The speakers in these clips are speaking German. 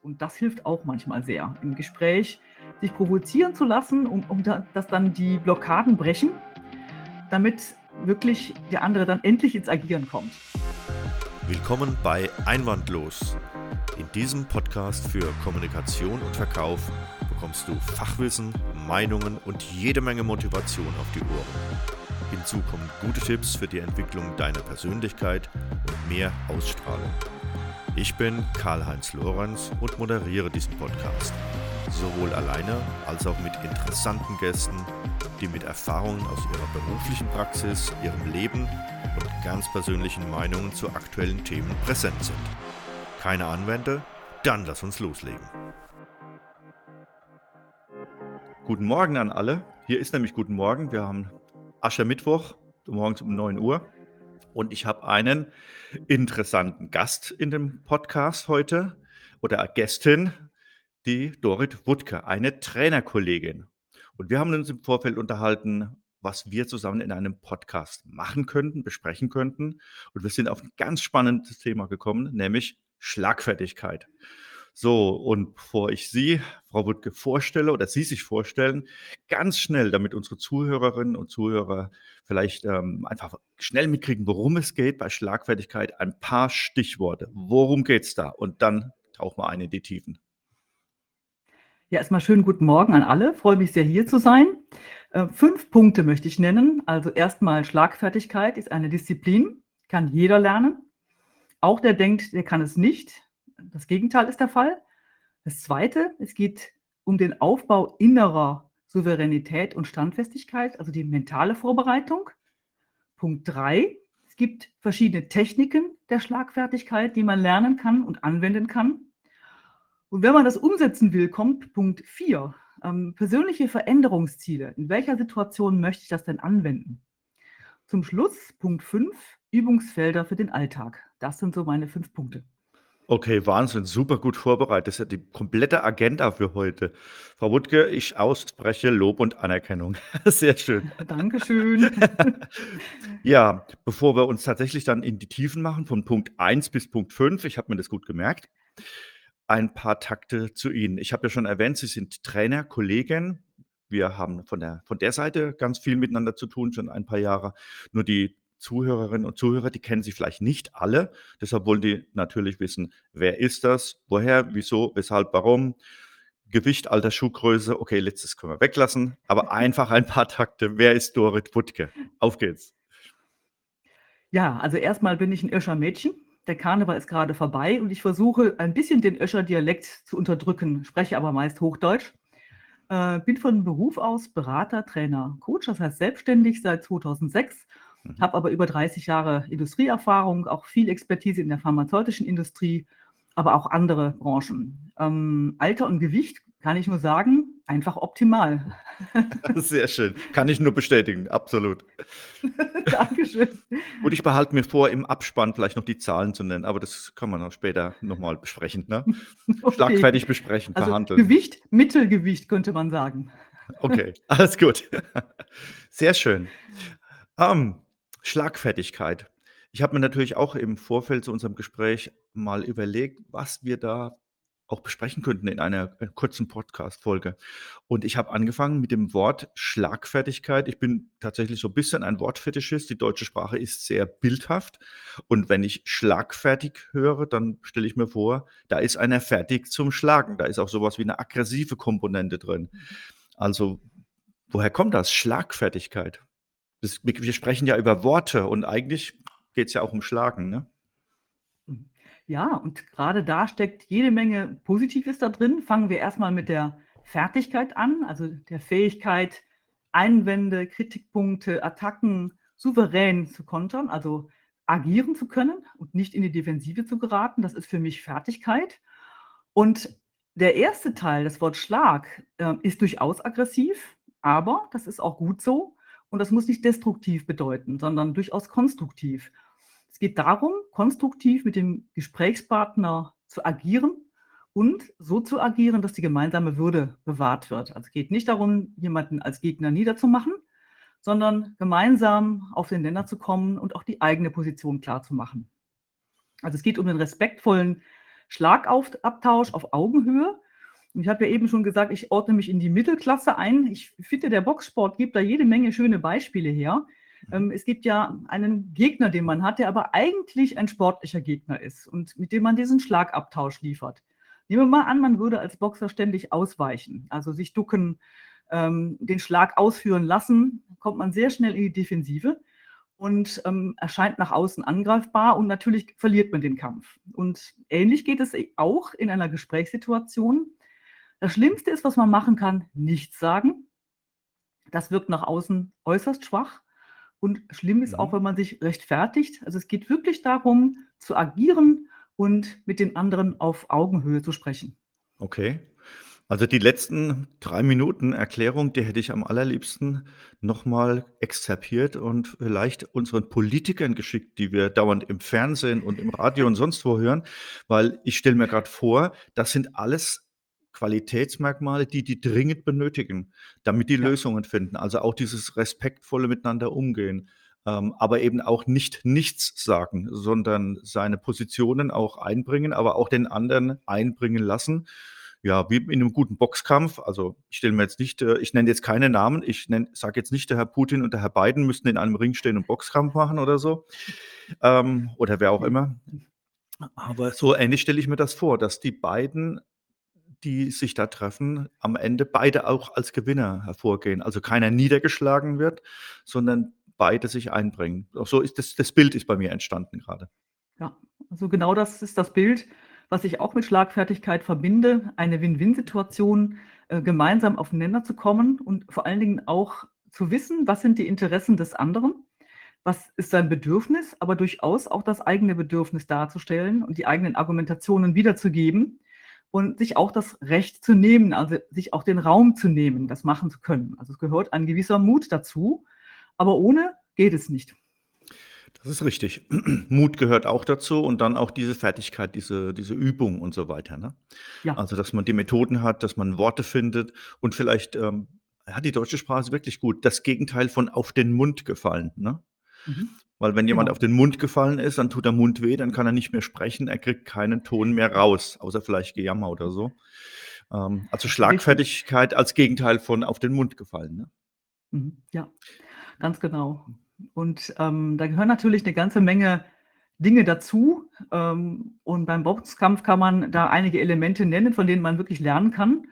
Und das hilft auch manchmal sehr, im Gespräch sich provozieren zu lassen, um, um da, dass dann die Blockaden brechen, damit wirklich der andere dann endlich ins Agieren kommt. Willkommen bei Einwandlos. In diesem Podcast für Kommunikation und Verkauf bekommst du Fachwissen, Meinungen und jede Menge Motivation auf die Ohren. Hinzu kommen gute Tipps für die Entwicklung deiner Persönlichkeit und mehr Ausstrahlung. Ich bin Karl-Heinz Lorenz und moderiere diesen Podcast. Sowohl alleine als auch mit interessanten Gästen, die mit Erfahrungen aus ihrer beruflichen Praxis, ihrem Leben und ganz persönlichen Meinungen zu aktuellen Themen präsent sind. Keine Anwender? Dann lass uns loslegen. Guten Morgen an alle. Hier ist nämlich Guten Morgen. Wir haben Aschermittwoch, morgens um 9 Uhr. Und ich habe einen interessanten Gast in dem Podcast heute oder Gästin, die Dorit Wuttke, eine Trainerkollegin. Und wir haben uns im Vorfeld unterhalten, was wir zusammen in einem Podcast machen könnten, besprechen könnten. Und wir sind auf ein ganz spannendes Thema gekommen, nämlich Schlagfertigkeit. So, und bevor ich Sie, Frau Wuttke, vorstelle oder Sie sich vorstellen, ganz schnell, damit unsere Zuhörerinnen und Zuhörer vielleicht ähm, einfach schnell mitkriegen, worum es geht bei Schlagfertigkeit, ein paar Stichworte. Worum geht es da? Und dann tauchen wir ein in die Tiefen. Ja, erstmal schönen guten Morgen an alle. Freue mich sehr, hier zu sein. Äh, fünf Punkte möchte ich nennen. Also erstmal Schlagfertigkeit ist eine Disziplin, kann jeder lernen. Auch der denkt, der kann es nicht. Das Gegenteil ist der Fall. Das Zweite, es geht um den Aufbau innerer Souveränität und Standfestigkeit, also die mentale Vorbereitung. Punkt drei, es gibt verschiedene Techniken der Schlagfertigkeit, die man lernen kann und anwenden kann. Und wenn man das umsetzen will, kommt Punkt vier, ähm, persönliche Veränderungsziele. In welcher Situation möchte ich das denn anwenden? Zum Schluss, Punkt fünf, Übungsfelder für den Alltag. Das sind so meine fünf Punkte. Okay, Wahnsinn, super gut vorbereitet. Das ist ja die komplette Agenda für heute. Frau Wuttke, ich ausspreche Lob und Anerkennung. Sehr schön. Dankeschön. Ja, bevor wir uns tatsächlich dann in die Tiefen machen, von Punkt 1 bis Punkt 5, ich habe mir das gut gemerkt, ein paar Takte zu Ihnen. Ich habe ja schon erwähnt, Sie sind Trainer, Kollegin. Wir haben von der, von der Seite ganz viel miteinander zu tun, schon ein paar Jahre. Nur die Zuhörerinnen und Zuhörer, die kennen Sie vielleicht nicht alle. Deshalb wollen die natürlich wissen, wer ist das, woher, wieso, weshalb, warum. Gewicht, Alter, Schuhgröße, okay, letztes können wir weglassen, aber einfach ein paar Takte. Wer ist Dorit Wuttke? Auf geht's. Ja, also erstmal bin ich ein Öscher Mädchen. Der Karneval ist gerade vorbei und ich versuche ein bisschen den Öscher Dialekt zu unterdrücken, spreche aber meist Hochdeutsch. Äh, bin von Beruf aus Berater, Trainer, Coach, das heißt selbstständig seit 2006 Mhm. Habe aber über 30 Jahre Industrieerfahrung, auch viel Expertise in der pharmazeutischen Industrie, aber auch andere Branchen. Ähm, Alter und Gewicht kann ich nur sagen, einfach optimal. Sehr schön. Kann ich nur bestätigen, absolut. Dankeschön. Und ich behalte mir vor, im Abspann vielleicht noch die Zahlen zu nennen, aber das kann man auch später nochmal besprechen. Ne? Okay. Schlagfertig besprechen, also verhandeln. Gewicht, Mittelgewicht könnte man sagen. Okay, alles gut. Sehr schön. Um, Schlagfertigkeit. Ich habe mir natürlich auch im Vorfeld zu unserem Gespräch mal überlegt, was wir da auch besprechen könnten in einer äh, kurzen Podcast-Folge. Und ich habe angefangen mit dem Wort Schlagfertigkeit. Ich bin tatsächlich so ein bisschen ein Wortfetischist. Die deutsche Sprache ist sehr bildhaft. Und wenn ich schlagfertig höre, dann stelle ich mir vor, da ist einer fertig zum Schlagen. Da ist auch sowas wie eine aggressive Komponente drin. Mhm. Also, woher kommt das? Schlagfertigkeit? Wir sprechen ja über Worte und eigentlich geht es ja auch um Schlagen, ne? Ja, und gerade da steckt jede Menge Positives da drin. Fangen wir erstmal mit der Fertigkeit an, also der Fähigkeit, Einwände, Kritikpunkte, Attacken souverän zu kontern, also agieren zu können und nicht in die Defensive zu geraten. Das ist für mich Fertigkeit. Und der erste Teil, das Wort Schlag, äh, ist durchaus aggressiv, aber das ist auch gut so. Und das muss nicht destruktiv bedeuten, sondern durchaus konstruktiv. Es geht darum, konstruktiv mit dem Gesprächspartner zu agieren und so zu agieren, dass die gemeinsame Würde bewahrt wird. Also es geht nicht darum, jemanden als Gegner niederzumachen, sondern gemeinsam auf den Nenner zu kommen und auch die eigene Position klar zu machen. Also es geht um den respektvollen Schlagabtausch auf Augenhöhe. Ich habe ja eben schon gesagt, ich ordne mich in die Mittelklasse ein. Ich finde, der Boxsport gibt da jede Menge schöne Beispiele her. Ähm, es gibt ja einen Gegner, den man hat, der aber eigentlich ein sportlicher Gegner ist und mit dem man diesen Schlagabtausch liefert. Nehmen wir mal an, man würde als Boxer ständig ausweichen, also sich ducken, ähm, den Schlag ausführen lassen, kommt man sehr schnell in die Defensive und ähm, erscheint nach außen angreifbar und natürlich verliert man den Kampf. Und ähnlich geht es auch in einer Gesprächssituation. Das Schlimmste ist, was man machen kann, nichts sagen. Das wirkt nach außen äußerst schwach. Und schlimm ist auch, Mhm. wenn man sich rechtfertigt. Also es geht wirklich darum, zu agieren und mit den anderen auf Augenhöhe zu sprechen. Okay. Also die letzten 3 Minuten Erklärung, die hätte ich am allerliebsten noch mal exzerpiert und vielleicht unseren Politikern geschickt, die wir dauernd im Fernsehen und im Radio und sonst wo hören, weil ich stelle mir grad vor, das sind alles Qualitätsmerkmale, die die dringend benötigen, damit die Ja. Lösungen finden. Also auch dieses respektvolle Miteinander umgehen, ähm, aber eben auch nicht nichts sagen, sondern seine Positionen auch einbringen, aber auch den anderen einbringen lassen. Ja, wie in 'nem guten Boxkampf. Also, ich stelle mir jetzt nicht äh, ich nenne jetzt keine Namen. Ich nenne sage jetzt nicht, der Herr Putin und der Herr Biden müssten in einem Ring stehen und Boxkampf machen oder so, ähm, oder wer auch immer. Aber so ähnlich stelle ich mir das vor, dass die beiden, die sich da treffen, am Ende beide auch als Gewinner hervorgehen. Also, keiner niedergeschlagen wird, sondern beide sich einbringen. Auch so ist das das Bild ist bei mir entstanden grade. Ja, also genau das ist das Bild, was ich auch mit Schlagfertigkeit verbinde, eine Win-Win-Situation, äh, gemeinsam auf 'n Nenner zu kommen und vor allen Dingen auch zu wissen, was sind die Interessen des anderen? Was ist sein Bedürfnis, aber durchaus auch das eigene Bedürfnis darzustellen und die eigenen Argumentationen wiederzugeben und sich auch das Recht zu nehmen, also sich auch den Raum zu nehmen, das machen zu können. Also, es gehört ein gewisser Mut dazu, aber ohne geht es nicht. Das ist richtig. Mut gehört auch dazu und dann auch diese Fertigkeit, diese diese Übung und so weiter, ne? Ja. Also, dass man die Methoden hat, dass man Worte findet und vielleicht, ähm ja, die deutsche Sprache wirklich gut. Das Gegenteil von auf den Mund gefallen, ne? Mhm. Weil wenn jemand Genau. auf den Mund gefallen ist, dann tut der Mund weh, dann kann er nicht mehr sprechen, er kriegt keinen Ton mehr raus, außer vielleicht Gejammer oder so. Ähm, also. Schlagfertigkeit als Gegenteil von auf den Mund gefallen, ne? Mhm, ja, ganz genau. Und, ähm, da gehören natürlich 'ne ganze Menge Dinge dazu. Ähm, und beim Boxkampf kann man da einige Elemente nennen, von denen man wirklich lernen kann.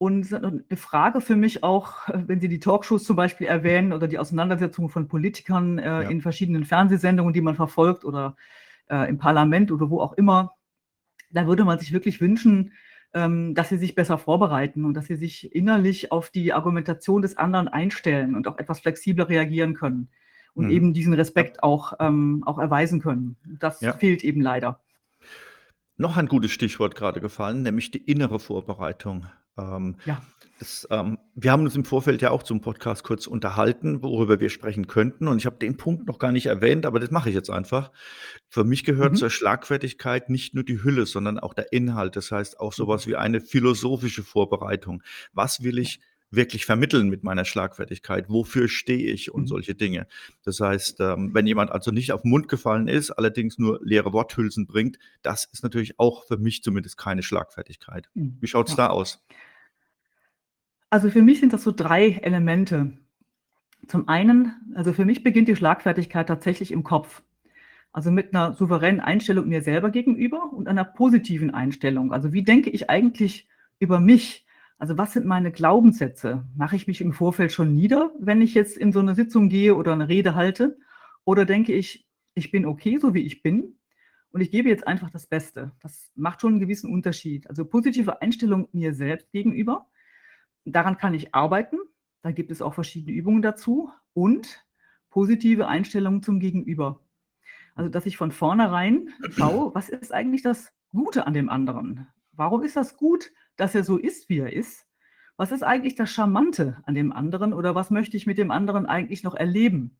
Und 'ne Frage für mich auch, wenn Sie die Talkshows zum Beispiel erwähnen oder die Auseinandersetzungen von Politikern, äh, Ja. in verschiedenen Fernsehsendungen, die man verfolgt oder, äh, im Parlament oder wo auch immer. Da würde man sich wirklich wünschen, ähm, dass sie sich besser vorbereiten und dass sie sich innerlich auf die Argumentation des anderen einstellen und auch etwas flexibler reagieren können und Mhm. eben diesen. Respekt auch ähm, auch erweisen können. Das Ja. fehlt eben leider. Noch ein gutes Stichwort grade gefallen, nämlich die innere Vorbereitung. Ähm, Ja. das, ähm wir haben uns im Vorfeld ja auch zum Podcast kurz unterhalten, worüber wir sprechen könnten und ich habe den Punkt noch gar nicht erwähnt, aber das mache ich jetzt einfach. Für mich gehört Mhm. zur Schlagfertigkeit nicht nur die Hülle, sondern auch der Inhalt. Das heißt auch Mhm. was wie eine philosophische Vorbereitung. Was will Ja. ich wirklich vermitteln mit meiner Schlagfertigkeit? Wofür stehe ich und Mhm. solche Dinge. Das heißt, ähm, wenn jemand also nicht auf 'n Mund gefallen ist, allerdings nur leere Worthülsen bringt, das ist natürlich auch für mich zumindest keine Schlagfertigkeit. Mhm, Wie schaut's ja. da aus? Also, für mich sind das so 3 Elemente. Zum einen also, für mich beginnt die Schlagfertigkeit tatsächlich im Kopf. Also, mit 'ner souveränen Einstellung mir selber gegenüber und einer positiven Einstellung. Also, wie denke ich eigentlich über mich? Also, was sind meine Glaubenssätze? Mache ich mich im Vorfeld schon nieder, wenn ich jetzt in so 'ne Sitzung gehe oder 'ne Rede halte? Oder denke ich: „Ich bin okay, so wie ich bin und ich gebe jetzt einfach das Beste.“ Das macht schon 'n gewissen Unterschied. Also, positive Einstellung mir selbst gegenüber. Daran kann ich arbeiten. Da gibt es auch verschiedene Übungen dazu und positive Einstellung zum Gegenüber. Also, dass ich von vornherein schaue, was ist eigentlich das Gute an dem anderen? Warum ist das gut, dass er so ist, wie er ist? Was ist eigentlich das Charmante an dem anderen oder was möchte ich mit dem anderen eigentlich noch erleben?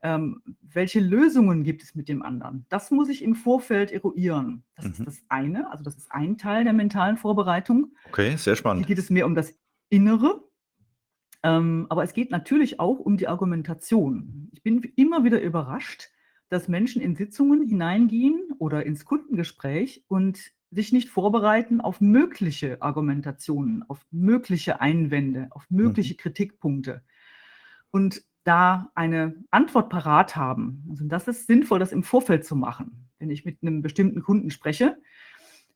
Ähm, welche Lösungen gibt es mit dem anderen? Das muss ich im Vorfeld eruieren. Das ist Mhm. das eine, also, das ist ein Teil der mentalen Vorbereitung. Okay, sehr Hier spannend. geht es mehr um das Innere. Ähm, aber es geht natürlich auch um die Argumentation. Ich bin immer wieder überrascht, dass Menschen in Sitzungen hineingehen oder ins Kundengespräch und sich nicht vorbereiten auf mögliche Argumentationen, auf mögliche Einwände, auf mögliche mhm. Kritikpunkte. Und da eine Antwort parat haben. Also das ist sinnvoll, das im Vorfeld zu machen. Wenn ich mit einem bestimmten Kunden spreche,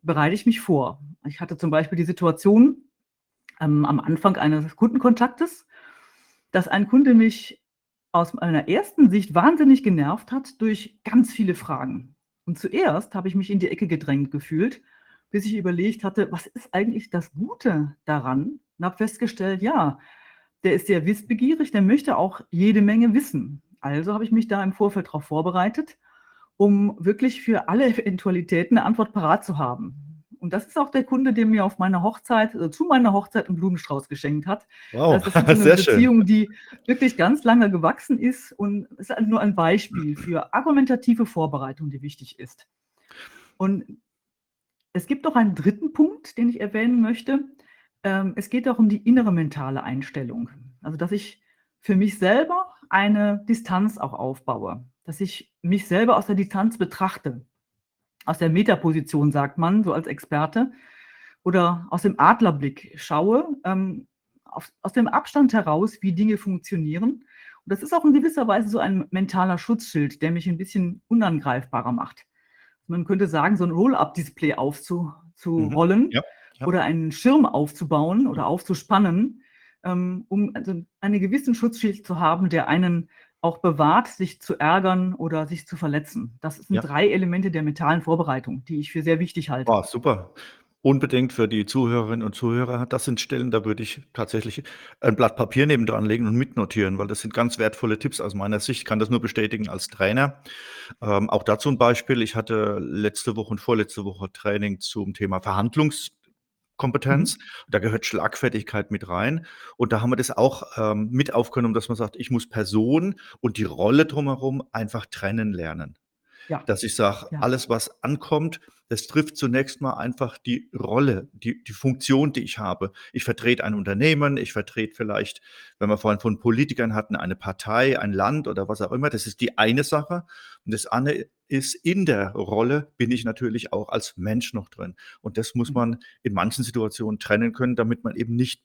bereite ich mich vor. Ich hatte zum Beispiel die Situation ähm, am Anfang eines Kundenkontaktes, dass ein Kunde mich aus meiner ersten Sicht wahnsinnig genervt hat durch ganz viele Fragen. Und zuerst habe ich mich in die Ecke gedrängt gefühlt, bis ich überlegt hatte, was ist eigentlich das Gute daran? Und habe festgestellt, ja, der ist sehr wissbegierig, der möchte auch jede Menge wissen. Also habe ich mich da im Vorfeld darauf vorbereitet, um wirklich für alle Eventualitäten eine Antwort parat zu haben. Und das ist auch der Kunde, der mir auf meiner Hochzeit, also zu meiner Hochzeit einen Blumenstrauß geschenkt hat. Wow, das ist so eine sehr Beziehung, schön. die wirklich ganz lange gewachsen ist und es ist nur ein Beispiel für argumentative Vorbereitung, die wichtig ist. Und es gibt noch einen dritten Punkt, den ich erwähnen möchte. Ähm, es geht auch um die innere mentale Einstellung. Also, dass ich für mich selber eine Distanz auch aufbaue, dass ich mich selber aus der Distanz betrachte aus der Metaposition, sagt man, so als Experte, oder aus dem Adlerblick schaue, ähm, auf, aus dem Abstand heraus, wie Dinge funktionieren. Und das ist auch in gewisser Weise so ein mentaler Schutzschild, der mich ein bisschen unangreifbarer macht. Man könnte sagen, so ein Roll-up-Display aufzurollen mhm, ja, ja. oder einen Schirm aufzubauen oder aufzuspannen, ähm, um also einen gewissen Schutzschild zu haben, der einen auch bewahrt, sich zu ärgern oder sich zu verletzen. Das sind ja. drei Elemente der mentalen Vorbereitung, die ich für sehr wichtig halte. Oh, super. Unbedingt für die Zuhörerinnen und Zuhörer. Das sind Stellen, da würde ich tatsächlich ein Blatt Papier neben dran legen und mitnotieren, weil das sind ganz wertvolle Tipps aus meiner Sicht. Ich kann das nur bestätigen als Trainer. Ähm, auch dazu ein Beispiel. Ich hatte letzte Woche und vorletzte Woche Training zum Thema Verhandlungs- Kompetenz. Mhm. Da gehört Schlagfertigkeit mit rein. Und da haben wir das auch ähm, mit aufgenommen, dass man sagt, ich muss Person und die Rolle drumherum einfach trennen lernen. Ja. Dass ich sage, ja. alles, was ankommt, das trifft zunächst mal einfach die Rolle, die, die Funktion, die ich habe. Ich vertrete ein Unternehmen, ich vertrete vielleicht, wenn wir vorhin von Politikern hatten, eine Partei, ein Land oder was auch immer. Das ist die eine Sache. Und das andere ist, in der Rolle bin ich natürlich auch als Mensch noch drin. Und das muss mhm. man in manchen Situationen trennen können, damit man eben nicht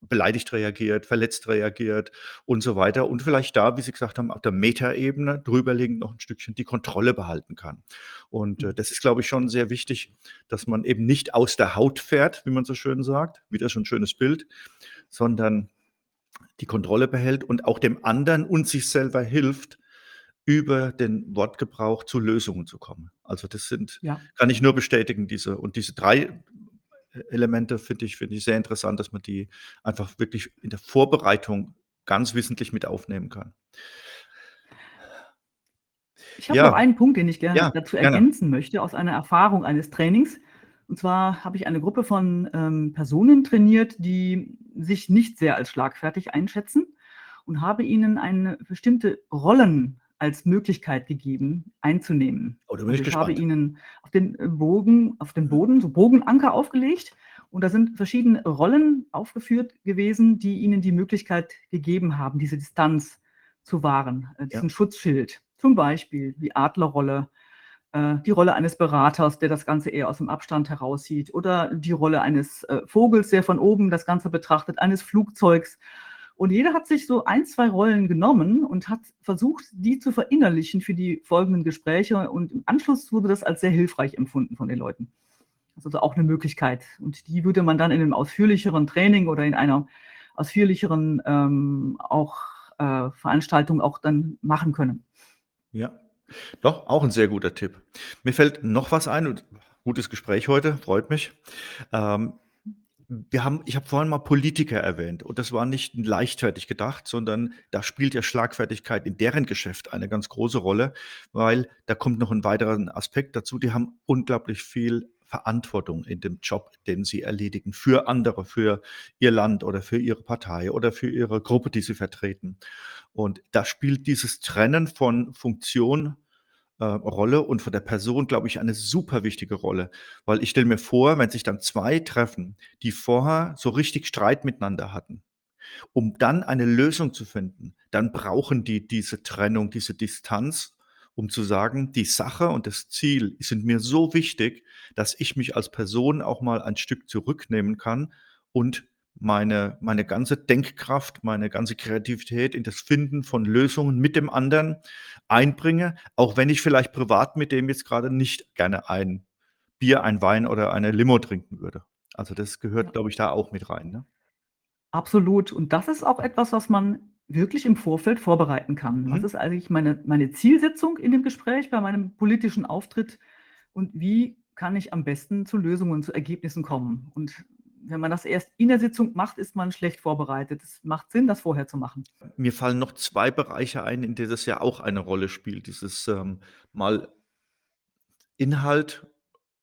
beleidigt reagiert, verletzt reagiert und so weiter. Und vielleicht da, wie Sie gesagt haben, auf der Metaebene drüberliegend noch ein Stückchen die Kontrolle behalten kann. Und äh, mhm. das ist, glaube ich, schon sehr wichtig, dass man eben nicht aus der Haut fährt, wie man so schön sagt, wieder schon ein schönes Bild, sondern die Kontrolle behält und auch dem anderen und sich selber hilft, über den Wortgebrauch zu Lösungen zu kommen. Also das sind, ja. kann ich nur bestätigen, diese und diese drei Elemente finde ich, finde ich sehr interessant, dass man die einfach wirklich in der Vorbereitung ganz wissentlich mit aufnehmen kann. Ich habe ja. noch einen Punkt, den ich gerne ja, dazu ergänzen gerne. möchte, aus einer Erfahrung eines Trainings. Und zwar habe ich eine Gruppe von ähm, Personen trainiert, die sich nicht sehr als schlagfertig einschätzen und habe ihnen eine bestimmte Rollen als Möglichkeit gegeben, einzunehmen. Oh, ich, also ich habe ihnen auf den äh, Bogen, auf den Boden so Bogenanker aufgelegt und da sind verschiedene Rollen aufgeführt gewesen, die ihnen die Möglichkeit gegeben haben, diese Distanz zu wahren, äh, diesen ja. Schutzschild. Zum Beispiel die Adlerrolle, äh, die Rolle eines Beraters, der das Ganze eher aus dem Abstand heraussieht, oder die Rolle eines Vogels, der von oben das Ganze betrachtet, eines Flugzeugs und jeder hat sich so ein, zwei Rollen genommen und hat versucht, die zu verinnerlichen für die folgenden Gespräche. Und im Anschluss wurde das als sehr hilfreich empfunden von den Leuten. Das ist also auch eine Möglichkeit. Und die würde man dann in einem ausführlicheren Training oder in einer ausführlicheren ähm, auch, äh, Veranstaltung auch dann machen können. Ja, doch, auch ein sehr guter Tipp. Mir fällt noch was ein. Gutes Gespräch heute, freut mich. Ähm, wir haben ich habe vorhin mal Politiker erwähnt und das war nicht leichtfertig gedacht, sondern da spielt ja Schlagfertigkeit in deren Geschäft eine ganz große Rolle, weil da kommt noch ein weiterer Aspekt dazu. Die haben unglaublich viel Verantwortung in dem Job, den sie erledigen, für andere, für ihr Land oder für ihre Partei oder für ihre Gruppe, die sie vertreten. Und da spielt dieses Trennen von Funktion äh, Rolle und von der Person, glaube ich, eine super wichtige Rolle. Weil ich stelle mir vor, wenn sich dann zwei treffen, die vorher so richtig Streit miteinander hatten, um dann eine Lösung zu finden, dann brauchen die diese Trennung, diese Distanz, um zu sagen, die Sache und das Ziel sind mir so wichtig, dass ich mich als Person auch mal ein Stück zurücknehmen kann und meine, meine ganze Denkkraft, meine ganze Kreativität in das Finden von Lösungen mit dem anderen einbringe, auch wenn ich vielleicht privat mit dem jetzt gerade nicht gerne ein Bier, ein Wein oder eine Limo trinken würde. Also das gehört, glaube ich, da auch mit rein. Ne? Absolut. Und das ist auch etwas, was man wirklich im Vorfeld vorbereiten kann. Mhm. Was ist eigentlich meine, meine Zielsetzung in dem Gespräch, bei meinem politischen Auftritt und wie kann ich am besten zu Lösungen, zu Ergebnissen kommen? Und wenn man das erst in der Sitzung macht, ist man schlecht vorbereitet. Es macht Sinn, das vorher zu machen. Mir fallen noch zwei Bereiche ein, in denen das ja auch eine Rolle spielt. Dieses ähm, mal Inhalt,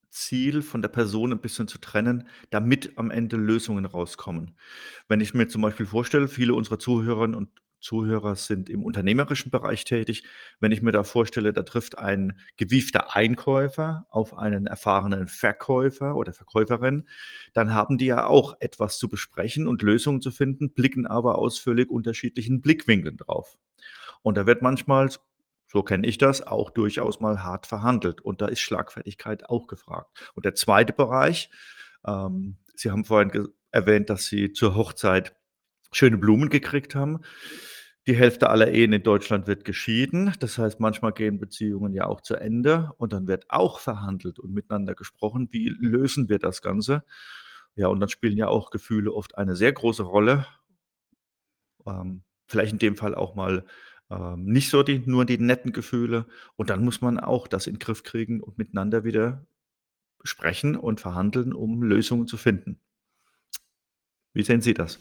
Ziel von der Person ein bisschen zu trennen, damit am Ende Lösungen rauskommen. Wenn ich mir zum Beispiel vorstelle, viele unserer Zuhörerinnen und Zuhörer sind im unternehmerischen Bereich tätig. Wenn ich mir da vorstelle, da trifft ein gewiefter Einkäufer auf einen erfahrenen Verkäufer oder Verkäuferin, dann haben die ja auch etwas zu besprechen und Lösungen zu finden, blicken aber aus völlig unterschiedlichen Blickwinkeln drauf. Und da wird manchmal, so kenne ich das, auch durchaus mal hart verhandelt. Und da ist Schlagfertigkeit auch gefragt. Und der zweite Bereich, ähm, Sie haben vorhin erwähnt, dass Sie zur Hochzeit schöne Blumen gekriegt haben. Die Hälfte aller Ehen in Deutschland wird geschieden. Das heißt, manchmal gehen Beziehungen ja auch zu Ende und dann wird auch verhandelt und miteinander gesprochen. Wie lösen wir das Ganze? Ja, und dann spielen ja auch Gefühle oft eine sehr große Rolle. Ähm, vielleicht in dem Fall auch mal ähm, nicht so die, nur die netten Gefühle. Und dann muss man auch das in den Griff kriegen und miteinander wieder sprechen und verhandeln, um Lösungen zu finden. Wie sehen Sie das?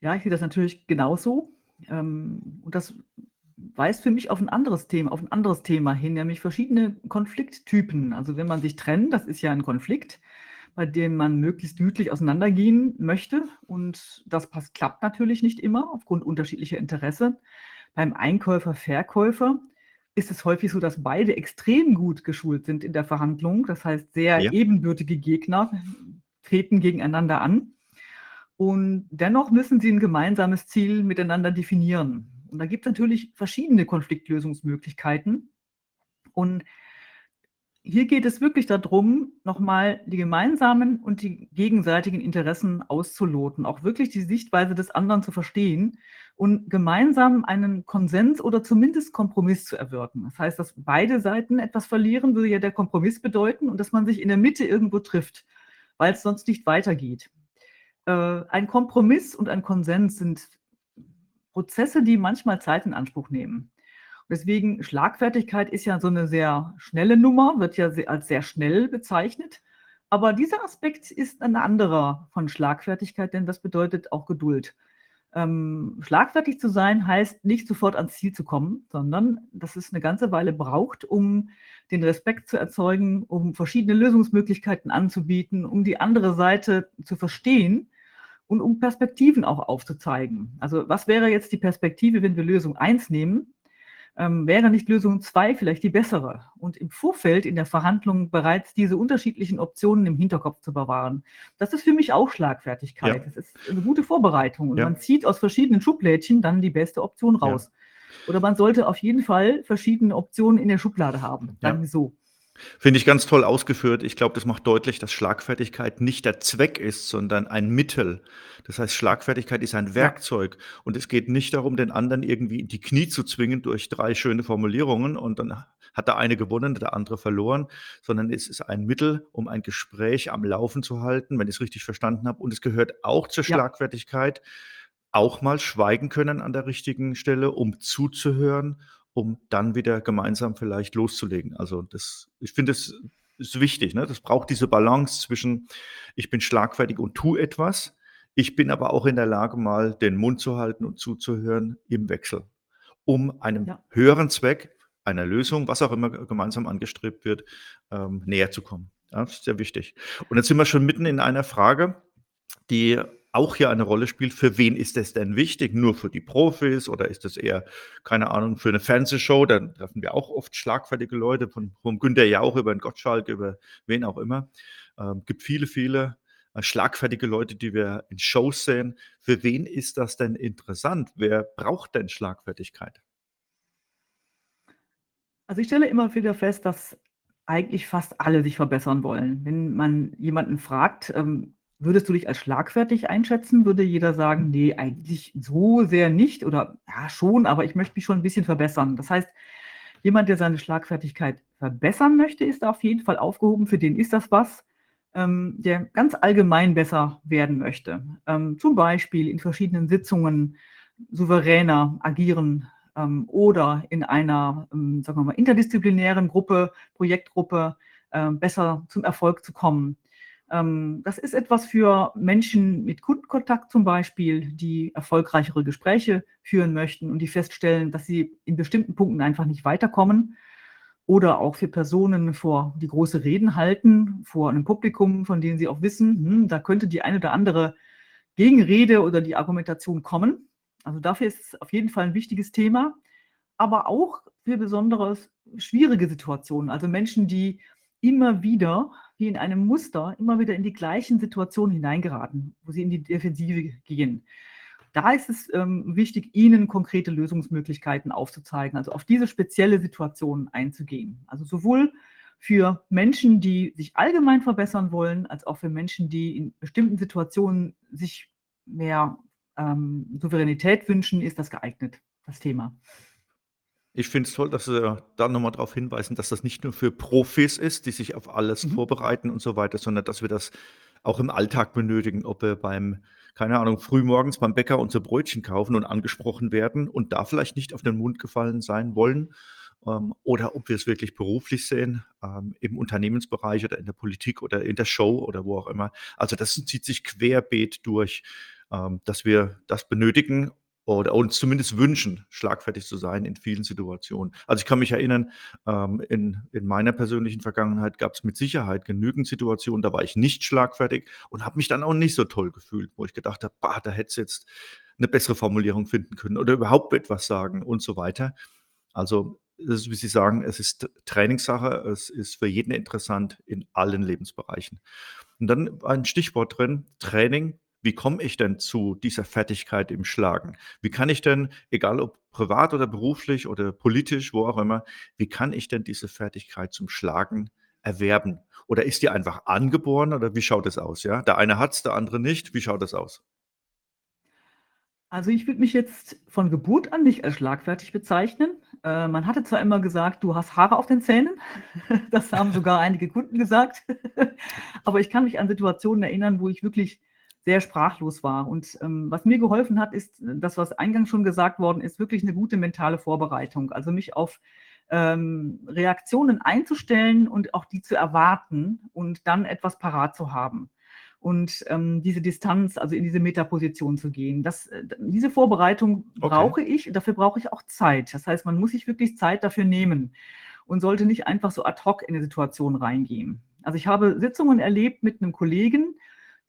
Ja, ich sehe das natürlich genauso. Ähm, und das weist für mich auf ein anderes Thema auf ein anderes Thema hin, nämlich verschiedene Konflikttypen. Also, wenn man sich trennt, das ist ja ein Konflikt, bei dem man möglichst gütlich auseinandergehen möchte und das passt klappt natürlich nicht immer aufgrund unterschiedlicher Interessen. Beim Einkäufer, Verkäufer ist es häufig so, dass beide extrem gut geschult sind in der Verhandlung. Das heißt, sehr Ja. ebenbürtige Gegner treten gegeneinander an. Und dennoch müssen sie ein gemeinsames Ziel miteinander definieren. Und da gibt es natürlich verschiedene Konfliktlösungsmöglichkeiten. Und hier geht es wirklich darum, nochmal die gemeinsamen und die gegenseitigen Interessen auszuloten, auch wirklich die Sichtweise des anderen zu verstehen und gemeinsam einen Konsens oder zumindest Kompromiss zu erwirken. Das heißt, dass beide Seiten etwas verlieren, würde ja der Kompromiss bedeuten und dass man sich in der Mitte irgendwo trifft, weil es sonst nicht weitergeht. Äh, ein Kompromiss und ein Konsens sind Prozesse, die manchmal Zeit in Anspruch nehmen. Deswegen Schlagfertigkeit ist ja so eine sehr schnelle Nummer, wird ja als sehr schnell bezeichnet. Aber dieser Aspekt ist ein anderer von Schlagfertigkeit, denn das bedeutet auch Geduld. Ähm, schlagfertig zu sein heißt nicht sofort ans Ziel zu kommen, sondern dass es eine ganze Weile braucht, um den Respekt zu erzeugen, um verschiedene Lösungsmöglichkeiten anzubieten, um die andere Seite zu verstehen und um Perspektiven auch aufzuzeigen. Also was wäre jetzt die Perspektive, wenn wir Lösung 1 nehmen? Ähm, wäre nicht Lösung 2 vielleicht die bessere? Und im Vorfeld in der Verhandlung bereits diese unterschiedlichen Optionen im Hinterkopf zu bewahren. Das ist für mich auch Schlagfertigkeit. Ja. Das ist eine gute Vorbereitung. Und ja. man zieht aus verschiedenen Schublädchen dann die beste Option raus. Ja. Oder man sollte auf jeden Fall verschiedene Optionen in der Schublade haben. Dann so. Finde ich ganz toll ausgeführt. Ich glaube, das macht deutlich, dass Schlagfertigkeit nicht der Zweck ist, sondern ein Mittel. Das heißt, Schlagfertigkeit ist ein Werkzeug und es geht nicht darum, den anderen irgendwie in die Knie zu zwingen durch drei schöne Formulierungen und dann hat der eine gewonnen, der andere verloren, sondern es ist ein Mittel, um ein Gespräch am Laufen zu halten, wenn ich es richtig verstanden habe. Und es gehört auch zur Ja. Schlagfertigkeit, auch mal schweigen können an der richtigen Stelle, um zuzuhören um dann wieder gemeinsam vielleicht loszulegen. Also das, ich finde, das ist wichtig. Ne? Das braucht diese Balance zwischen, ich bin schlagfertig und tue etwas. Ich bin aber auch in der Lage, mal den Mund zu halten und zuzuhören im Wechsel, um einem ja. höheren Zweck, einer Lösung, was auch immer gemeinsam angestrebt wird, ähm, näher zu kommen. Ja, das ist sehr wichtig. Und jetzt sind wir schon mitten in einer Frage, die auch hier eine Rolle spielt, für wen ist das denn wichtig? Nur für die Profis oder ist das eher, keine Ahnung, für eine Fernsehshow? Dann treffen wir auch oft schlagfertige Leute, von, vom Günter Jauch über den Gottschalk, über wen auch immer. Ähm, gibt viele, viele äh, schlagfertige Leute, die wir in Shows sehen. Für wen ist das denn interessant? Wer braucht denn Schlagfertigkeit? Also ich stelle immer wieder fest, dass eigentlich fast alle sich verbessern wollen. Wenn man jemanden fragt, ähm, würdest du dich als schlagfertig einschätzen, würde jeder sagen, nee, eigentlich so sehr nicht oder ja schon, aber ich möchte mich schon ein bisschen verbessern. Das heißt, jemand, der seine Schlagfertigkeit verbessern möchte, ist auf jeden Fall aufgehoben. Für den ist das was, ähm, der ganz allgemein besser werden möchte. Ähm, zum Beispiel in verschiedenen Sitzungen souveräner agieren ähm, oder in einer, ähm, sagen wir mal, interdisziplinären Gruppe, Projektgruppe äh, besser zum Erfolg zu kommen. Ähm, das ist etwas für Menschen mit Kundenkontakt zum Beispiel, die erfolgreichere Gespräche führen möchten und die feststellen, dass sie in bestimmten Punkten einfach nicht weiterkommen. Oder auch für Personen vor die große Reden halten, vor einem Publikum, von denen sie auch wissen, hm, da könnte die eine oder andere Gegenrede oder die Argumentation kommen. Also dafür ist es auf jeden Fall ein wichtiges Thema, aber auch für besonders schwierige Situationen. Also Menschen, die immer wieder, wie in einem Muster, immer wieder in die gleichen Situationen hineingeraten, wo sie in die Defensive gehen. Da ist es ähm, wichtig, Ihnen konkrete Lösungsmöglichkeiten aufzuzeigen, also auf diese spezielle Situation einzugehen. Also sowohl für Menschen, die sich allgemein verbessern wollen, als auch für Menschen, die in bestimmten Situationen sich mehr ähm, Souveränität wünschen, ist das geeignet, das Thema. Ich finde es toll, dass Sie da nochmal darauf hinweisen, dass das nicht nur für Profis ist, die sich auf alles mhm. vorbereiten und so weiter, sondern dass wir das auch im Alltag benötigen, ob wir beim, keine Ahnung, frühmorgens beim Bäcker unsere Brötchen kaufen und angesprochen werden und da vielleicht nicht auf den Mund gefallen sein wollen ähm, oder ob wir es wirklich beruflich sehen, ähm, im Unternehmensbereich oder in der Politik oder in der Show oder wo auch immer. Also das zieht sich querbeet durch ähm, dass wir das benötigen oder uns zumindest wünschen, schlagfertig zu sein in vielen Situationen. Also ich kann mich erinnern, ähm, in, in meiner persönlichen Vergangenheit gab es mit Sicherheit genügend Situationen, da war ich nicht schlagfertig und habe mich dann auch nicht so toll gefühlt, wo ich gedacht habe, da hätte es jetzt eine bessere Formulierung finden können oder überhaupt etwas sagen und so weiter. Also ist, wie Sie sagen, es ist Trainingssache, es ist für jeden interessant in allen Lebensbereichen. Und dann ein Stichwort drin, Training wie komme ich denn zu dieser Fertigkeit im Schlagen? Wie kann ich denn, egal ob privat oder beruflich oder politisch, wo auch immer, wie kann ich denn diese Fertigkeit zum Schlagen erwerben? Oder ist die einfach angeboren oder wie schaut es aus? Ja, der eine hat es, der andere nicht. Wie schaut es aus? Also ich würde mich jetzt von Geburt an nicht als schlagfertig bezeichnen. Äh, man hatte zwar immer gesagt, du hast Haare auf den Zähnen. Das haben sogar einige Kunden gesagt. Aber ich kann mich an Situationen erinnern, wo ich wirklich sehr sprachlos war. Und ähm, was mir geholfen hat, ist das, was eingangs schon gesagt worden ist, wirklich eine gute mentale Vorbereitung. Also mich auf ähm, Reaktionen einzustellen und auch die zu erwarten und dann etwas parat zu haben. Und ähm, diese Distanz, also in diese Metaposition zu gehen. Das, äh, diese Vorbereitung okay. brauche ich, dafür brauche ich auch Zeit. Das heißt, man muss sich wirklich Zeit dafür nehmen und sollte nicht einfach so ad hoc in eine Situation reingehen. Also ich habe Sitzungen erlebt mit einem Kollegen,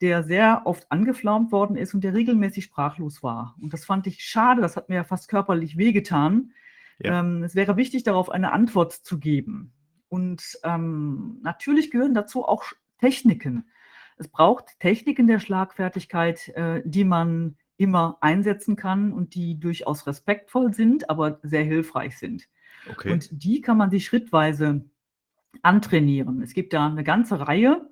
der sehr oft angeflaumt worden ist und der regelmäßig sprachlos war. Und das fand ich schade, das hat mir ja fast körperlich wehgetan. Ja. Ähm, es wäre wichtig, darauf eine Antwort zu geben. Und ähm, natürlich gehören dazu auch Techniken. Es braucht Techniken der Schlagfertigkeit, äh, die man immer einsetzen kann und die durchaus respektvoll sind, aber sehr hilfreich sind. Okay. Und die kann man sich schrittweise antrainieren. Es gibt da eine ganze Reihe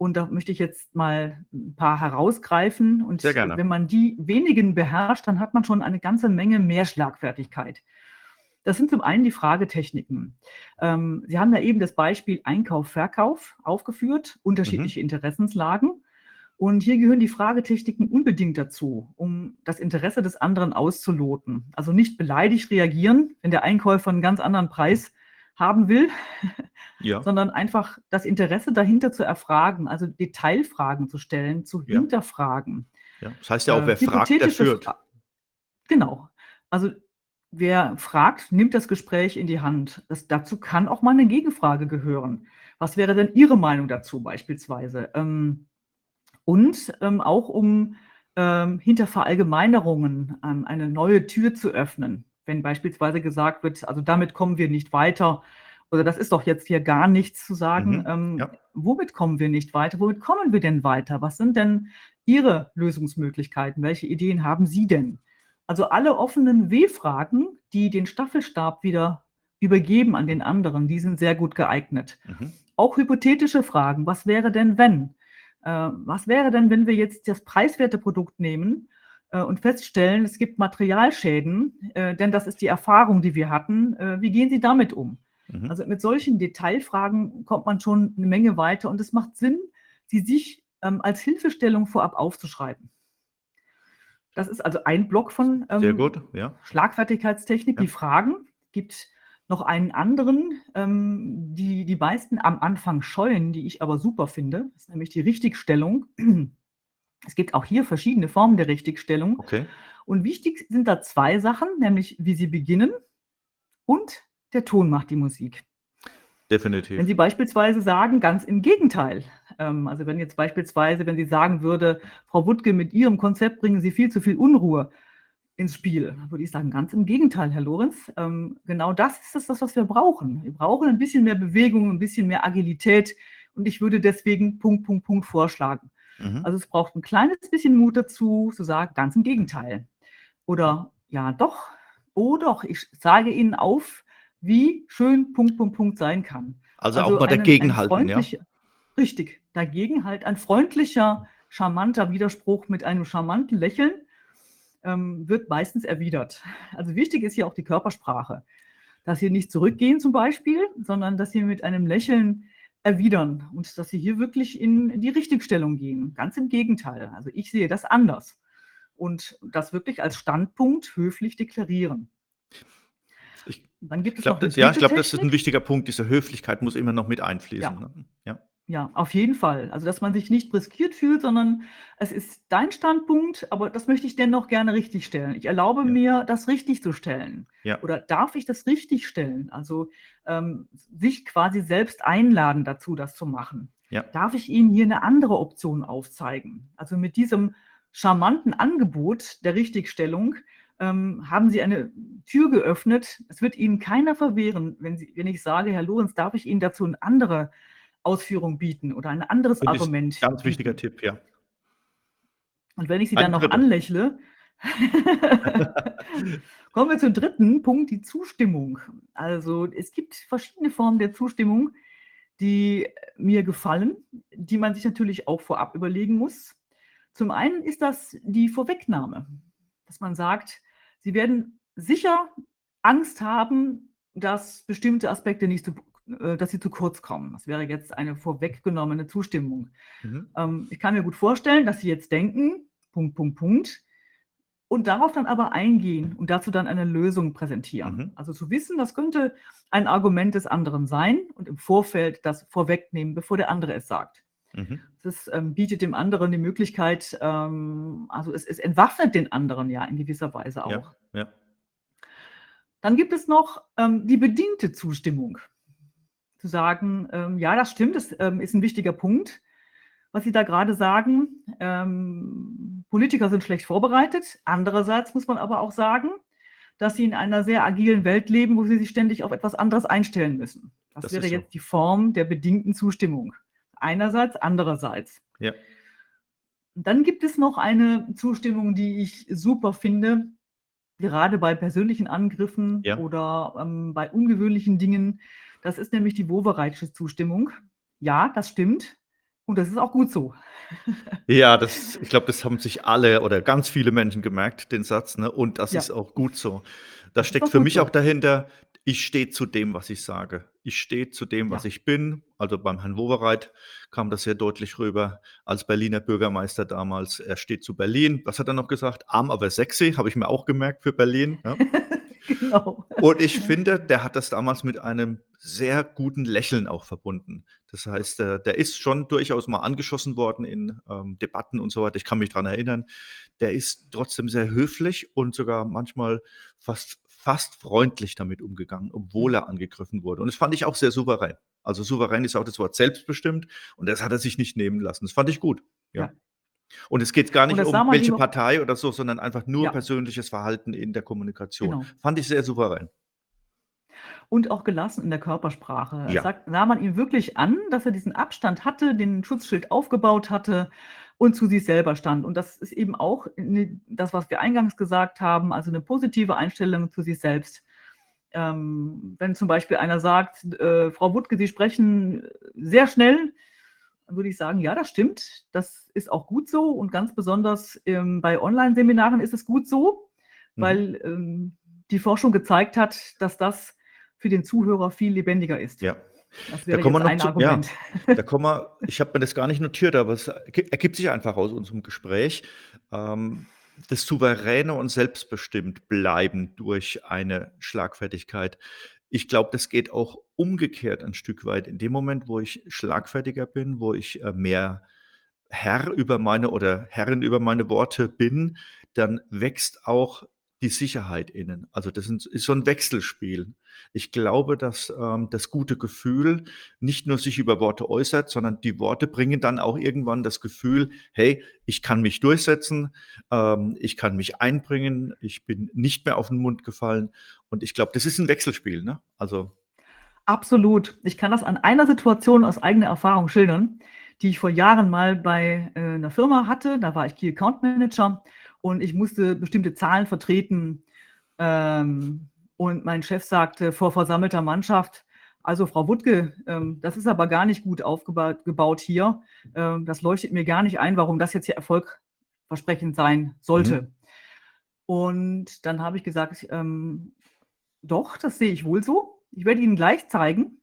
und da möchte ich jetzt mal ein paar herausgreifen. Und wenn man die wenigen beherrscht, dann hat man schon eine ganze Menge mehr Schlagfertigkeit. Das sind zum einen die Fragetechniken. Ähm, Sie haben ja eben das Beispiel Einkauf, Verkauf aufgeführt, unterschiedliche mhm. Interessenslagen. Und hier gehören die Fragetechniken unbedingt dazu, um das Interesse des anderen auszuloten. Also nicht beleidigt reagieren, wenn der Einkäufer einen ganz anderen Preis haben will, ja. sondern einfach das Interesse dahinter zu erfragen, also Detailfragen zu stellen, zu ja. hinterfragen. Ja. Das heißt ja auch, wer äh, fragt, der führt. Fra genau. Also wer fragt, nimmt das Gespräch in die Hand. Das, dazu kann auch mal eine Gegenfrage gehören. Was wäre denn Ihre Meinung dazu beispielsweise? Ähm, und ähm, auch um ähm, hinter Verallgemeinerungen eine neue Tür zu öffnen wenn beispielsweise gesagt wird, also damit kommen wir nicht weiter oder das ist doch jetzt hier gar nichts zu sagen, mhm, ähm, ja. womit kommen wir nicht weiter? Womit kommen wir denn weiter? Was sind denn Ihre Lösungsmöglichkeiten? Welche Ideen haben Sie denn? Also alle offenen W-Fragen, die den Staffelstab wieder übergeben an den anderen, die sind sehr gut geeignet. Mhm. Auch hypothetische Fragen. Was wäre denn, wenn? Äh, was wäre denn, wenn wir jetzt das preiswerte Produkt nehmen und feststellen, es gibt Materialschäden, äh, denn das ist die Erfahrung, die wir hatten. Äh, wie gehen Sie damit um? Mhm. Also mit solchen Detailfragen kommt man schon eine Menge weiter und es macht Sinn, sie sich ähm, als Hilfestellung vorab aufzuschreiben. Das ist also ein Block von Sehr ähm, gut, ja. Schlagfertigkeitstechnik, Ja. die Fragen. Gibt noch einen anderen, ähm, die die meisten am Anfang scheuen, die ich aber super finde. Das ist nämlich die Richtigstellung. Es gibt auch hier verschiedene Formen der Richtigstellung. Okay. Und wichtig sind da zwei Sachen, nämlich wie sie beginnen und der Ton macht die Musik. Wenn Definitiv. Sie beispielsweise sagen, ganz im Gegenteil. Ähm, also wenn jetzt beispielsweise, wenn sie sagen würde, Frau Wuttke, mit Ihrem Konzept bringen Sie viel zu viel Unruhe ins Spiel, würde ich sagen, ganz im Gegenteil, Herr Lorenz. Ähm, genau das ist das, was wir brauchen. Wir brauchen ein bisschen mehr Bewegung, ein bisschen mehr Agilität und ich würde deswegen Punkt, Punkt, Punkt vorschlagen. Mhm. Also es braucht ein kleines bisschen Mut dazu, zu sagen, ganz im Gegenteil. Oder ja, doch, oh doch, ich sage Ihnen auf, wie schön Punkt, Punkt, Punkt sein kann. Also, auch mal einen- dagegen ein halten, ja. Richtig, dagegen halt ein freundlicher, charmanter Widerspruch mit einem charmanten Lächeln ähm, wird meistens erwidert. Also wichtig ist hier auch die Körpersprache. Dass Sie nicht zurückgehen zum Beispiel, sondern dass Sie mit einem Lächeln erwidern und dass Sie hier wirklich in die Richtigstellung gehen. Ganz im Gegenteil. Also ich sehe das anders. Und das wirklich als Standpunkt höflich deklarieren. Ich Dann gibt es noch glaube, eine das, ja, ich glaube, das ist ein wichtiger Punkt. Diese Höflichkeit muss immer noch mit einfließen. Ja. Ne? Ja. Ja, auf jeden Fall. Also, dass man sich nicht riskiert fühlt, sondern es ist dein Standpunkt, aber das möchte ich dennoch gerne richtigstellen. Ich erlaube Ja. mir, das richtig zu stellen. Ja. Oder darf ich das richtig stellen? Also ähm, sich quasi selbst einladen dazu, das zu machen. Ja. Darf ich Ihnen hier eine andere Option aufzeigen? Also mit diesem charmanten Angebot der Richtigstellung ähm, haben Sie eine Tür geöffnet. Es wird Ihnen keiner verwehren, wenn, Sie, wenn ich sage, Herr Lorenz, darf ich Ihnen dazu eine andere Ausführung bieten oder ein anderes Argument. Ganz wichtiger bieten. Tipp, ja. Und wenn ich Sie Ein dann noch dritter. anlächle, kommen wir zum dritten Punkt, die Zustimmung. Also es gibt verschiedene Formen der Zustimmung, die mir gefallen, die man sich natürlich auch vorab überlegen muss. Zum einen ist das die Vorwegnahme, dass man sagt, Sie werden sicher Angst haben, dass bestimmte Aspekte nicht zu, dass sie zu kurz kommen. Das wäre jetzt eine vorweggenommene Zustimmung. Mhm. Ähm, ich kann mir gut vorstellen, dass Sie jetzt denken, Punkt, Punkt, Punkt, und darauf dann aber eingehen und dazu dann eine Lösung präsentieren. Mhm. Also zu wissen, das könnte ein Argument des anderen sein und im Vorfeld das vorwegnehmen, bevor der andere es sagt. Mhm. Das ähm, bietet dem anderen die Möglichkeit, ähm, also es, es entwaffnet den anderen ja in gewisser Weise auch. Ja, ja. Dann gibt es noch ähm, die bediente Zustimmung. Zu sagen, ähm, ja, das stimmt, das ähm, ist ein wichtiger Punkt, was Sie da gerade sagen. Ähm, Politiker sind schlecht vorbereitet. Andererseits muss man aber auch sagen, dass sie in einer sehr agilen Welt leben, wo sie sich ständig auf etwas anderes einstellen müssen. Das, Das wäre so. jetzt die Form der bedingten Zustimmung. Einerseits, andererseits. Ja. Dann gibt es noch eine Zustimmung, die ich super finde, gerade bei persönlichen Angriffen Ja. oder ähm, bei ungewöhnlichen Dingen. Das ist nämlich die Wovereitsche Zustimmung. Ja, das stimmt. Und das ist auch gut so. Ja, das, ich glaube, das haben sich alle oder ganz viele Menschen gemerkt, den Satz, ne? Und das Ja. ist auch gut so. Da steckt für mich so. auch dahinter, ich stehe zu dem, was ich sage. Ich stehe zu dem, was Ja. ich bin. Also beim Herrn Wowereit kam das sehr deutlich rüber als Berliner Bürgermeister damals. Er steht zu Berlin. Was hat er noch gesagt? Arm, aber sexy, habe ich mir auch gemerkt für Berlin. Ja. genau. Und ich finde, der hat das damals mit einem sehr guten Lächeln auch verbunden. Das heißt, der, der ist schon durchaus mal angeschossen worden in ähm, Debatten und so weiter. Ich kann mich daran erinnern. Der ist trotzdem sehr höflich und sogar manchmal fast, fast freundlich damit umgegangen, obwohl er angegriffen wurde. Und das fand ich auch sehr souverän. Also souverän ist auch das Wort selbstbestimmt und das hat er sich nicht nehmen lassen. Das fand ich gut. Ja. Ja. Und es geht gar nicht um welche Partei oder so, sondern einfach nur Ja. persönliches Verhalten in der Kommunikation. Genau. Fand ich sehr souverän. Und auch gelassen in der Körpersprache. Ja. Sagt, sah man ihm wirklich an, dass er diesen Abstand hatte, den Schutzschild aufgebaut hatte und zu sich selber stand. Und das ist eben auch ne- das, was wir eingangs gesagt haben, also eine positive Einstellung zu sich selbst. Ähm, wenn zum Beispiel einer sagt, äh, Frau Wuttke, Sie sprechen sehr schnell, dann würde ich sagen, ja, das stimmt. Das ist auch gut so und ganz besonders ähm, bei Online-Seminaren ist es gut so, mhm. weil ähm, die Forschung gezeigt hat, dass das für den Zuhörer viel lebendiger ist. Ja. Das wäre da kommen wir noch zu, Argument. Ja, da kommen wir, ich habe mir das gar nicht notiert, aber es ergibt sich einfach aus unserem Gespräch. Ähm, das souveräne und selbstbestimmt bleiben durch eine Schlagfertigkeit. Ich glaube, das geht auch umgekehrt ein Stück weit. In dem Moment, wo ich schlagfertiger bin, wo ich äh, mehr Herr über meine oder Herrin über meine Worte bin, dann wächst auch die Sicherheit innen. Also das ist so ein Wechselspiel. Ich glaube, dass ähm, das gute Gefühl nicht nur sich über Worte äußert, sondern die Worte bringen dann auch irgendwann das Gefühl, hey, ich kann mich durchsetzen, ähm, ich kann mich einbringen, ich bin nicht mehr auf den Mund gefallen. Und ich glaube, das ist ein Wechselspiel. Ne? Also Absolut. Ich kann das an einer Situation aus eigener Erfahrung schildern, die ich vor Jahren mal bei äh, einer Firma hatte. Da war ich Key Account Manager und ich musste bestimmte Zahlen vertreten. Ähm, und mein Chef sagte vor versammelter Mannschaft, also Frau Wuttke, ähm, das ist aber gar nicht gut aufgebaut hier. Ähm, das leuchtet mir gar nicht ein, warum das jetzt hier erfolgversprechend sein sollte. Mhm. Und dann habe ich gesagt, ähm, doch, das sehe ich wohl so. Ich werde Ihnen gleich zeigen,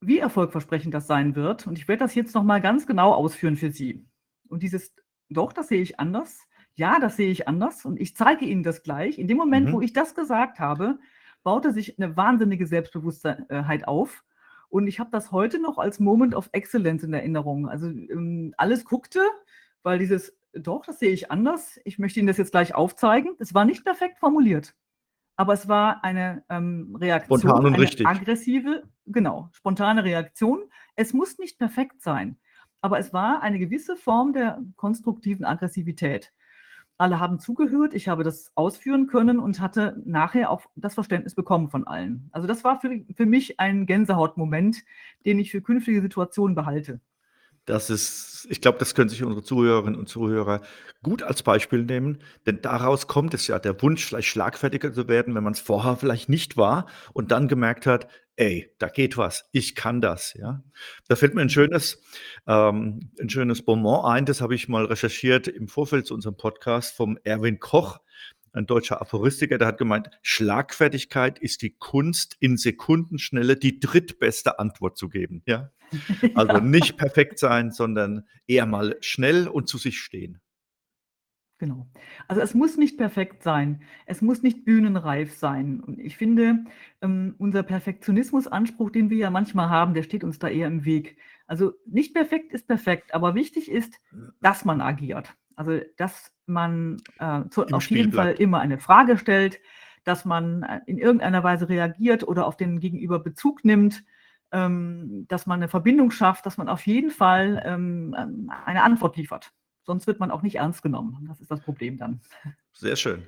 wie erfolgversprechend das sein wird. Und ich werde das jetzt nochmal ganz genau ausführen für Sie. Und dieses, doch, das sehe ich anders, ja, das sehe ich anders und ich zeige Ihnen das gleich. In dem Moment, mhm. wo ich das gesagt habe, baute sich eine wahnsinnige Selbstbewusstheit auf. Und ich habe das heute noch als Moment of Excellence in Erinnerung. Also ähm, alles guckte, weil dieses, doch, das sehe ich anders. Ich möchte Ihnen das jetzt gleich aufzeigen. Es war nicht perfekt formuliert, aber es war eine ähm, Reaktion, Spontan und eine richtig. aggressive, genau, spontane Reaktion. Es muss nicht perfekt sein, aber es war eine gewisse Form der konstruktiven Aggressivität. Alle haben zugehört, ich habe das ausführen können und hatte nachher auch das Verständnis bekommen von allen. Also das war für, für mich ein Gänsehautmoment, den ich für künftige Situationen behalte. Das ist, ich glaube, das können sich unsere Zuhörerinnen und Zuhörer gut als Beispiel nehmen, denn daraus kommt es ja, der Wunsch, vielleicht schlagfertiger zu werden, wenn man es vorher vielleicht nicht war und dann gemerkt hat, ey, da geht was, ich kann das, ja. Da fällt mir ein schönes, ähm, ein schönes Bonbon ein, das habe ich mal recherchiert im Vorfeld zu unserem Podcast vom Erwin Koch, ein deutscher Aphoristiker, der hat gemeint, Schlagfertigkeit ist die Kunst, in Sekundenschnelle die drittbeste Antwort zu geben. Ja? Also ja. nicht perfekt sein, sondern eher mal schnell und zu sich stehen. Genau. Also es muss nicht perfekt sein. Es muss nicht bühnenreif sein. Und ich finde, ähm, unser Perfektionismusanspruch, den wir ja manchmal haben, der steht uns da eher im Weg. Also nicht perfekt ist perfekt, aber wichtig ist, dass man agiert. Also dass man äh, zu, auf Spiel jeden bleibt. Fall immer eine Frage stellt, dass man äh, in irgendeiner Weise reagiert oder auf den Gegenüber Bezug nimmt ähm, dass man eine Verbindung schafft, dass man auf jeden Fall ähm, ähm, eine Antwort liefert. Sonst wird man auch nicht ernst genommen. Das ist das Problem dann. Sehr schön.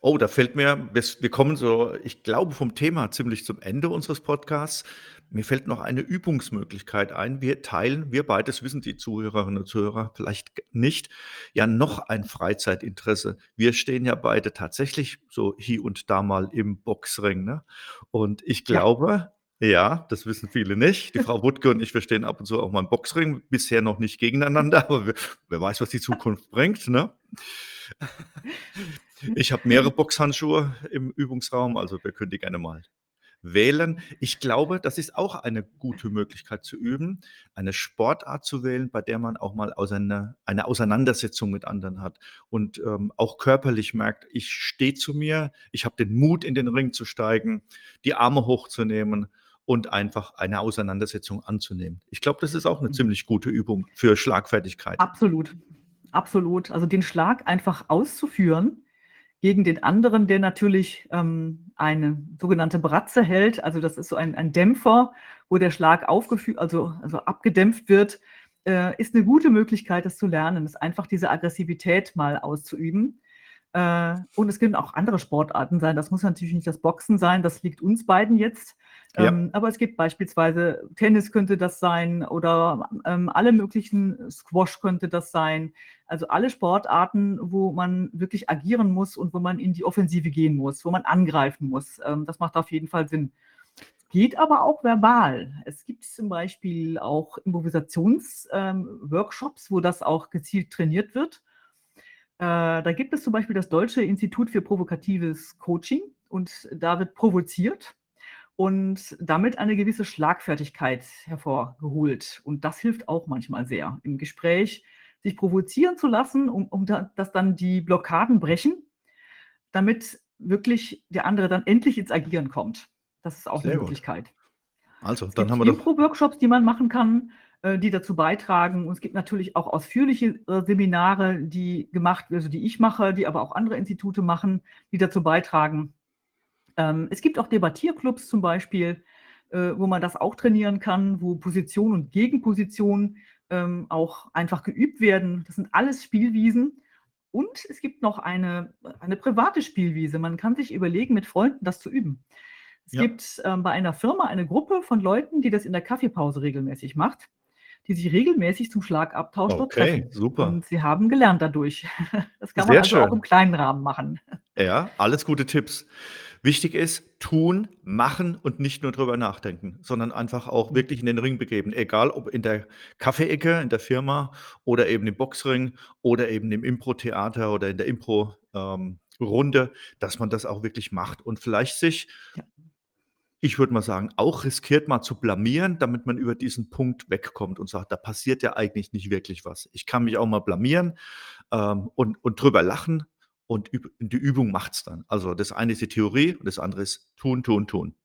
Oh, da fällt mir, wir kommen so, ich glaube, vom Thema ziemlich zum Ende unseres Podcasts. Mir fällt noch eine Übungsmöglichkeit ein. Wir teilen, wir beides wissen die Zuhörerinnen und Zuhörer vielleicht nicht, ja noch ein Freizeitinteresse. Wir stehen ja beide tatsächlich so hier und da mal im Boxring. Ne? Und ich glaube, ja, das wissen viele nicht. Die Frau Wuttke und ich, wir stehen ab und zu auch mal im Boxring, bisher noch nicht gegeneinander, aber wer, wer weiß, was die Zukunft bringt. Ne? Ich habe mehrere Boxhandschuhe im Übungsraum, also wir können die gerne mal wählen. Ich glaube, das ist auch eine gute Möglichkeit zu üben, eine Sportart zu wählen, bei der man auch mal eine, eine Auseinandersetzung mit anderen hat und ähm, auch körperlich merkt, ich stehe zu mir, ich habe den Mut, in den Ring zu steigen, die Arme hochzunehmen und einfach eine Auseinandersetzung anzunehmen. Ich glaube, das ist auch eine mhm. ziemlich gute Übung für Schlagfertigkeit. Absolut, absolut. Also den Schlag einfach auszuführen gegen den anderen, der natürlich ähm, eine sogenannte Bratze hält. Also das ist so ein, ein Dämpfer, wo der Schlag aufgeführt, also, also abgedämpft wird, äh, ist eine gute Möglichkeit, das zu lernen, ist einfach diese Aggressivität mal auszuüben. Äh, und es können auch andere Sportarten sein. Das muss natürlich nicht das Boxen sein, das liegt uns beiden jetzt. Ja. Ähm, aber es gibt beispielsweise Tennis könnte das sein oder ähm, alle möglichen Squash könnte das sein. Also alle Sportarten, wo man wirklich agieren muss und wo man in die Offensive gehen muss, wo man angreifen muss. Ähm, das macht auf jeden Fall Sinn. Geht aber auch verbal. Es gibt zum Beispiel auch Improvisationsworkshops, ähm, wo das auch gezielt trainiert wird. Äh, da gibt es zum Beispiel das Deutsche Institut für provokatives Coaching und da wird provoziert und damit eine gewisse Schlagfertigkeit hervorgeholt. Und das hilft auch manchmal sehr im Gespräch, sich provozieren zu lassen, um, um da, dass dann die Blockaden brechen, damit wirklich der andere dann endlich ins Agieren kommt. Das ist auch sehr eine Möglichkeit. Also, es dann haben wir doch. Impro-Workshops, die man machen kann, die dazu beitragen. Und es gibt natürlich auch ausführliche äh, Seminare, die gemacht, also die ich mache, die aber auch andere Institute machen, die dazu beitragen, ähm, es gibt auch Debattierclubs zum Beispiel, äh, wo man das auch trainieren kann, wo Position und Gegenposition ähm, auch einfach geübt werden. Das sind alles Spielwiesen. Und es gibt noch eine, eine private Spielwiese. Man kann sich überlegen, mit Freunden das zu üben. Es ja. gibt ähm, bei einer Firma eine Gruppe von Leuten, die das in der Kaffeepause regelmäßig macht, die sich regelmäßig zum Schlagabtausch okay, treffen. super. Und sie haben gelernt dadurch. Das kann man Sehr also schön. auch im kleinen Rahmen machen. Ja, alles gute Tipps. Wichtig ist, tun, machen und nicht nur drüber nachdenken, sondern einfach auch mhm. wirklich in den Ring begeben. Egal ob in der Kaffeeecke, in der Firma oder eben im Boxring oder eben im Impro-Theater oder in der Impro-Runde, ähm, dass man das auch wirklich macht und vielleicht sich, ja. Ich würde mal sagen, auch riskiert mal zu blamieren, damit man über diesen Punkt wegkommt und sagt, da passiert ja eigentlich nicht wirklich was. Ich kann mich auch mal blamieren ähm, und, und drüber lachen, und die Übung macht es dann. Also das eine ist die Theorie und das andere ist tun, tun, tun.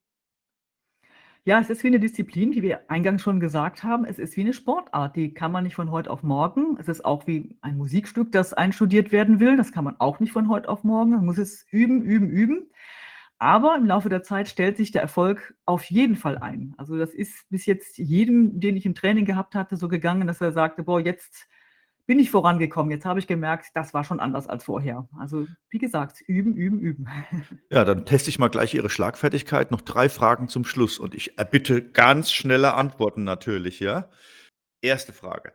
Ja, es ist wie eine Disziplin, wie wir eingangs schon gesagt haben. Es ist wie eine Sportart, die kann man nicht von heute auf morgen. Es ist auch wie ein Musikstück, das einstudiert werden will. Das kann man auch nicht von heute auf morgen. Man muss es üben, üben, üben. Aber im Laufe der Zeit stellt sich der Erfolg auf jeden Fall ein. Also das ist bis jetzt jedem, den ich im Training gehabt hatte, so gegangen, dass er sagte, boah, jetzt bin ich vorangekommen. Jetzt habe ich gemerkt, das war schon anders als vorher. Also wie gesagt, üben, üben, üben. Ja, dann teste ich mal gleich Ihre Schlagfertigkeit. Noch drei Fragen zum Schluss und ich erbitte ganz schnelle Antworten natürlich, ja? Erste Frage.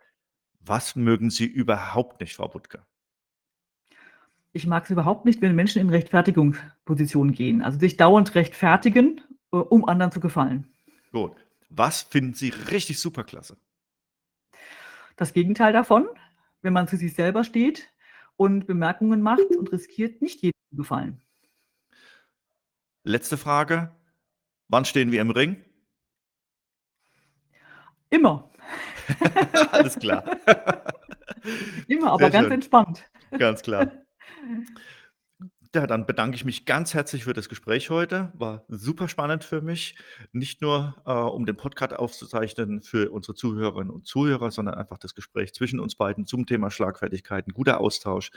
Was mögen Sie überhaupt nicht, Frau Butke? Ich mag es überhaupt nicht, wenn Menschen in Rechtfertigungspositionen gehen. Also sich dauernd rechtfertigen, äh, um anderen zu gefallen. Gut. Was finden Sie richtig superklasse? Das Gegenteil davon, wenn man zu sich selber steht und Bemerkungen macht und riskiert, nicht jedem zu gefallen. Letzte Frage. Wann stehen wir im Ring? Immer. Alles klar. Immer, aber Sehr ganz schön. entspannt. Ganz klar. Ja, dann bedanke ich mich ganz herzlich für das Gespräch heute. War super spannend für mich. Nicht nur, äh, um den Podcast aufzuzeichnen für unsere Zuhörerinnen und Zuhörer, sondern einfach das Gespräch zwischen uns beiden zum Thema Schlagfertigkeit, ein guter Austausch.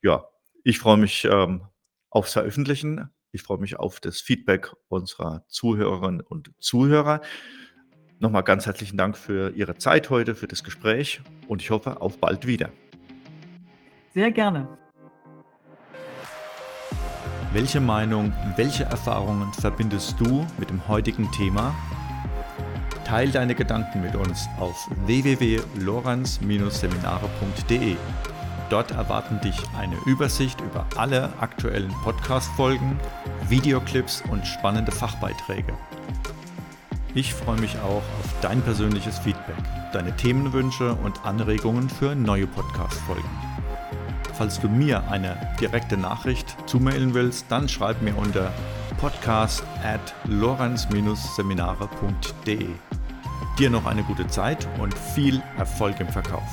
Ja, ich freue mich ähm, aufs Veröffentlichen. Ich freue mich auf das Feedback unserer Zuhörerinnen und Zuhörer. Nochmal ganz herzlichen Dank für Ihre Zeit heute, für das Gespräch und ich hoffe auf bald wieder. Sehr gerne. Welche Meinung, welche Erfahrungen verbindest du mit dem heutigen Thema? Teil deine Gedanken mit uns auf www.lorenz-seminare.de. Dort erwarten dich eine Übersicht über alle aktuellen Podcast-Folgen, Videoclips und spannende Fachbeiträge. Ich freue mich auch auf dein persönliches Feedback, deine Themenwünsche und Anregungen für neue Podcast-Folgen. Falls du mir eine direkte Nachricht zumailen willst, dann schreib mir unter podcast at lorenz-seminare.de. Dir noch eine gute Zeit und viel Erfolg im Verkauf.